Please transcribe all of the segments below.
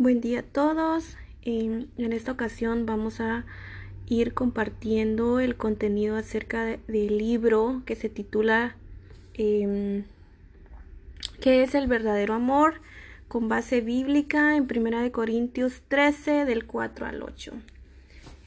Buen día a todos. En, esta ocasión vamos a ir compartiendo el contenido acerca del libro que se titula em, ¿Qué es el verdadero amor? con base bíblica en 1 Corintios 13 del 4 al 8.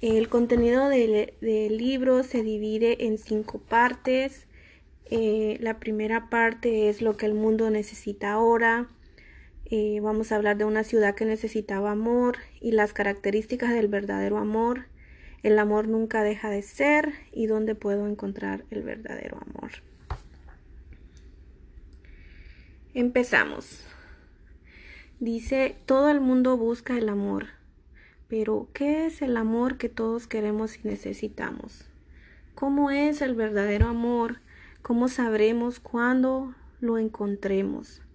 El contenido del, libro se divide en cinco partes. Eh, la primera parte es lo que el mundo necesita ahora. Eh, vamos a hablar de una ciudad que necesitaba amor y las características del verdadero amor. El amor nunca deja de ser y dónde puedo encontrar el verdadero amor. Empezamos. Dice, todo el mundo busca el amor, pero ¿qué es el amor que todos queremos y necesitamos? ¿Cómo es el verdadero amor? ¿Cómo sabremos cuándo lo encontremos?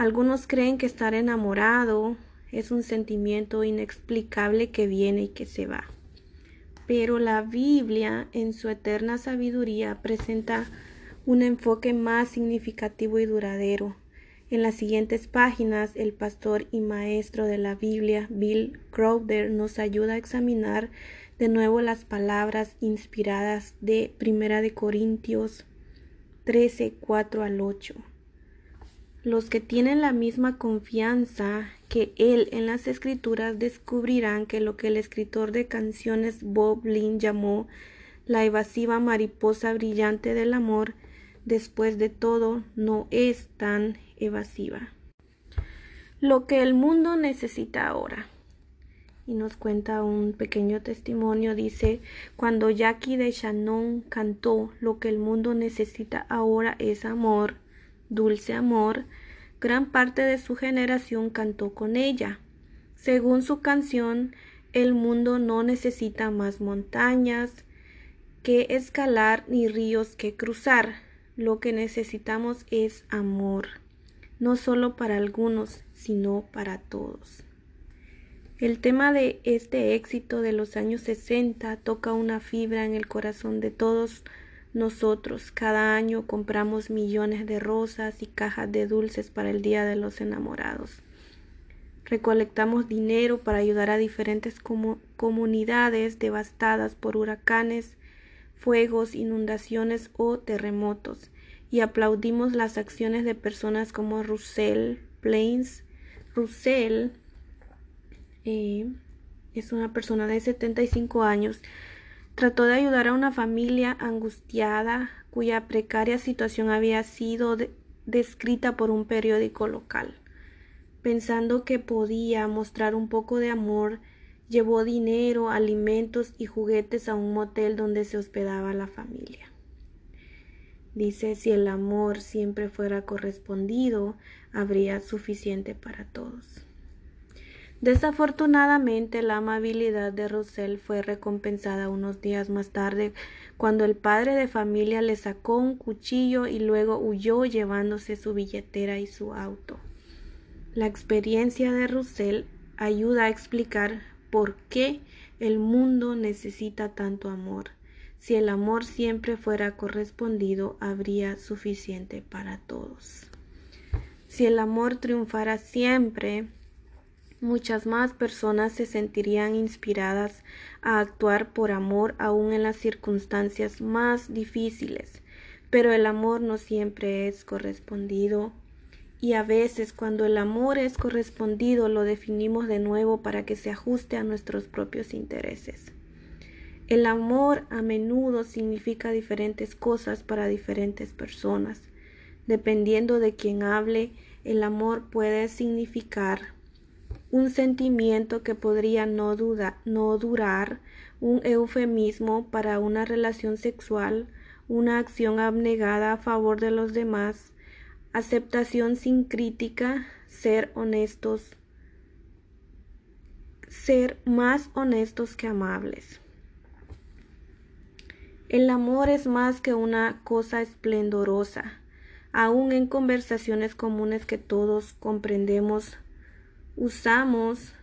Algunos creen que estar enamorado es un sentimiento inexplicable que viene y que se va. Pero la Biblia, en su eterna sabiduría, presenta un enfoque más significativo y duradero. En las siguientes páginas, el pastor y maestro de la Biblia, Bill Crowder, nos ayuda a examinar de nuevo las palabras inspiradas de Primera de Corintios 13, 4 al 8. Los que tienen la misma confianza que él en las escrituras descubrirán que lo que el escritor de canciones Bob Lynn llamó la evasiva mariposa brillante del amor, después de todo, no es tan evasiva. Lo que el mundo necesita ahora. Y nos cuenta un pequeño testimonio, dice, cuando Jackie de Shannon cantó Lo que el mundo necesita ahora es amor, Dulce Amor, gran parte de su generación cantó con ella. Según su canción, el mundo no necesita más montañas que escalar ni ríos que cruzar. Lo que necesitamos es amor, no solo para algunos, sino para todos. El tema de este éxito de los años 60 toca una fibra en el corazón de todos nosotros cada año compramos millones de rosas y cajas de dulces para el Día de los Enamorados. Recolectamos dinero para ayudar a diferentes comunidades devastadas por huracanes, fuegos, inundaciones o terremotos y aplaudimos las acciones de personas como Russell Plains. Russell eh, es una persona de 75 años Trató de ayudar a una familia angustiada cuya precaria situación había sido descrita por un periódico local. Pensando que podía mostrar un poco de amor, llevó dinero, alimentos y juguetes a un motel donde se hospedaba la familia. Dice, si el amor siempre fuera correspondido, habría suficiente para todos. Desafortunadamente, la amabilidad de Rosell fue recompensada unos días más tarde cuando el padre de familia le sacó un cuchillo y luego huyó llevándose su billetera y su auto. La experiencia de Russell ayuda a explicar por qué el mundo necesita tanto amor. Si el amor siempre fuera correspondido, habría suficiente para todos. Si el amor triunfara siempre, muchas más personas se sentirían inspiradas a actuar por amor aún en las circunstancias más difíciles. Pero el amor no siempre es correspondido y a veces cuando el amor es correspondido lo definimos de nuevo para que se ajuste a nuestros propios intereses. El amor a menudo significa diferentes cosas para diferentes personas. Dependiendo de quien hable, el amor puede significar un sentimiento que podría no, no durar, un eufemismo para una relación sexual, una acción abnegada a favor de los demás, aceptación sin crítica, ser honestos, ser más honestos que amables. El amor es más que una cosa esplendorosa. Aún en conversaciones comunes que todos comprendemos usamos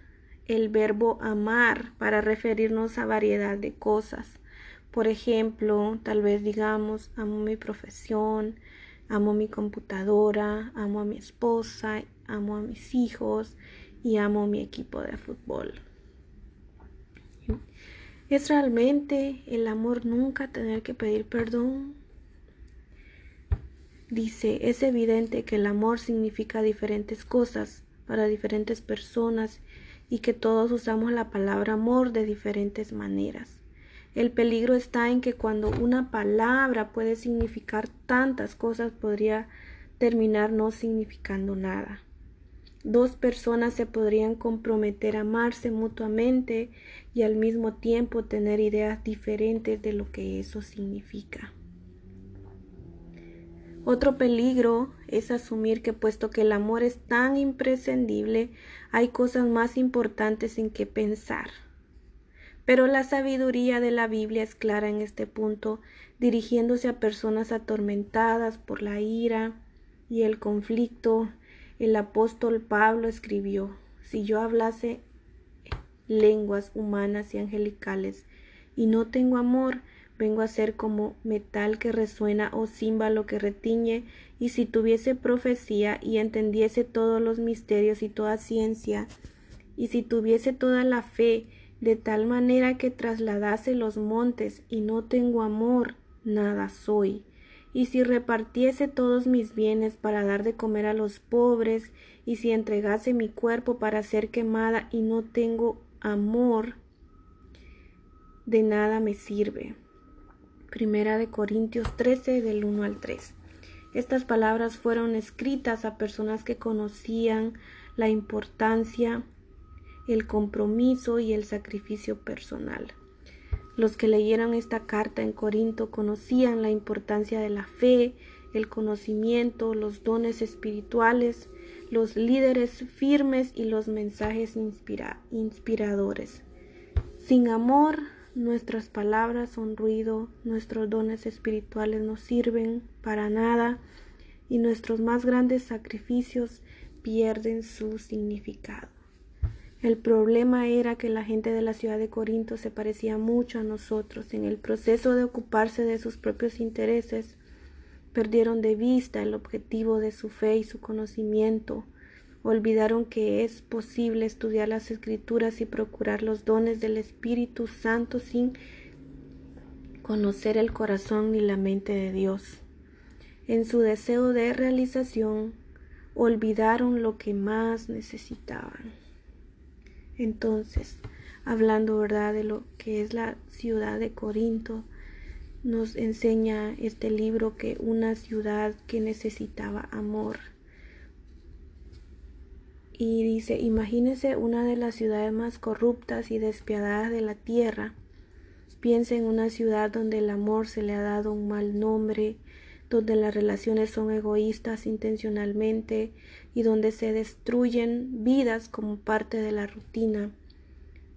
el verbo amar para referirnos a variedad de cosas. Por ejemplo, tal vez digamos amo mi profesión, amo mi computadora, amo a mi esposa, amo a mis hijos y amo mi equipo de fútbol. ¿Es realmente el amor nunca tener que pedir perdón? Dice, es evidente que el amor significa diferentes cosas para diferentes personas y que todos usamos la palabra amor de diferentes maneras. El peligro está en que cuando una palabra puede significar tantas cosas podría terminar no significando nada. Dos personas se podrían comprometer a amarse mutuamente y al mismo tiempo tener ideas diferentes de lo que eso significa. Otro peligro es asumir que puesto que el amor es tan imprescindible, hay cosas más importantes en que pensar. Pero la sabiduría de la Biblia es clara en este punto, dirigiéndose a personas atormentadas por la ira y el conflicto. El apóstol Pablo escribió, si yo hablase lenguas humanas y angelicales y no tengo amor, vengo a ser como metal que resuena o címbalo que retiñe, y si tuviese profecía y entendiese todos los misterios y toda ciencia, y si tuviese toda la fe, de tal manera que trasladase los montes y no tengo amor, nada soy. Y si repartiese todos mis bienes para dar de comer a los pobres, y si entregase mi cuerpo para ser quemada y no tengo amor, de nada me sirve. Primera de Corintios 13 del 1 al 3. Estas palabras fueron escritas a personas que conocían la importancia, el compromiso y el sacrificio personal. Los que leyeron esta carta en Corinto conocían la importancia de la fe, el conocimiento, los dones espirituales, los líderes firmes y los mensajes inspiradores. Sin amor, Nuestras palabras son ruido, nuestros dones espirituales no sirven para nada y nuestros más grandes sacrificios pierden su significado. El problema era que la gente de la ciudad de Corinto se parecía mucho a nosotros. En el proceso de ocuparse de sus propios intereses, perdieron de vista el objetivo de su fe y su conocimiento olvidaron que es posible estudiar las escrituras y procurar los dones del Espíritu Santo sin conocer el corazón ni la mente de Dios. En su deseo de realización, olvidaron lo que más necesitaban. Entonces, hablando verdad de lo que es la ciudad de Corinto, nos enseña este libro que una ciudad que necesitaba amor y dice, imagínese una de las ciudades más corruptas y despiadadas de la tierra. Piense en una ciudad donde el amor se le ha dado un mal nombre, donde las relaciones son egoístas intencionalmente y donde se destruyen vidas como parte de la rutina.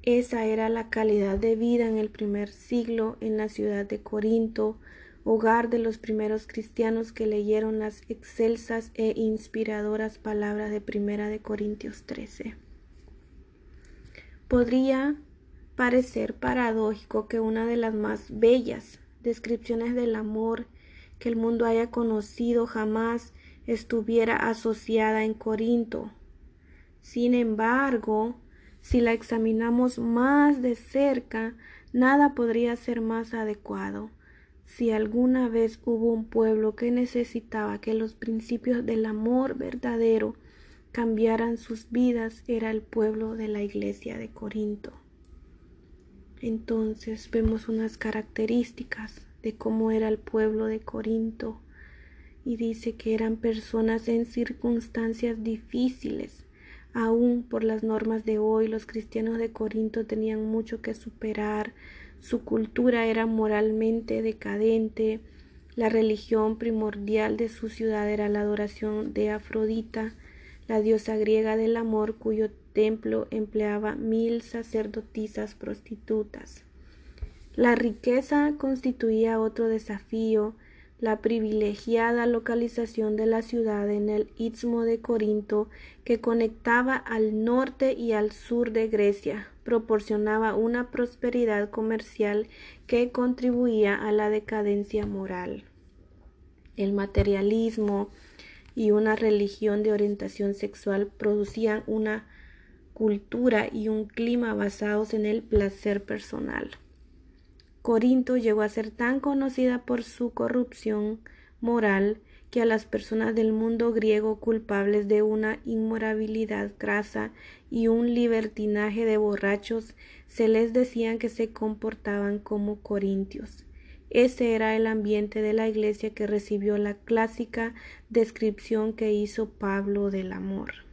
Esa era la calidad de vida en el primer siglo en la ciudad de Corinto, hogar de los primeros cristianos que leyeron las excelsas e inspiradoras palabras de Primera de Corintios 13. Podría parecer paradójico que una de las más bellas descripciones del amor que el mundo haya conocido jamás estuviera asociada en Corinto. Sin embargo, si la examinamos más de cerca, nada podría ser más adecuado. Si alguna vez hubo un pueblo que necesitaba que los principios del amor verdadero cambiaran sus vidas, era el pueblo de la iglesia de Corinto. Entonces vemos unas características de cómo era el pueblo de Corinto y dice que eran personas en circunstancias difíciles. Aún por las normas de hoy, los cristianos de Corinto tenían mucho que superar, su cultura era moralmente decadente, la religión primordial de su ciudad era la adoración de Afrodita, la diosa griega del amor cuyo templo empleaba mil sacerdotisas prostitutas. La riqueza constituía otro desafío, la privilegiada localización de la ciudad en el istmo de Corinto que conectaba al norte y al sur de Grecia, proporcionaba una prosperidad comercial que contribuía a la decadencia moral. El materialismo y una religión de orientación sexual producían una cultura y un clima basados en el placer personal. Corinto llegó a ser tan conocida por su corrupción moral que a las personas del mundo griego culpables de una inmorabilidad grasa y un libertinaje de borrachos se les decían que se comportaban como corintios. Ese era el ambiente de la iglesia que recibió la clásica descripción que hizo Pablo del amor.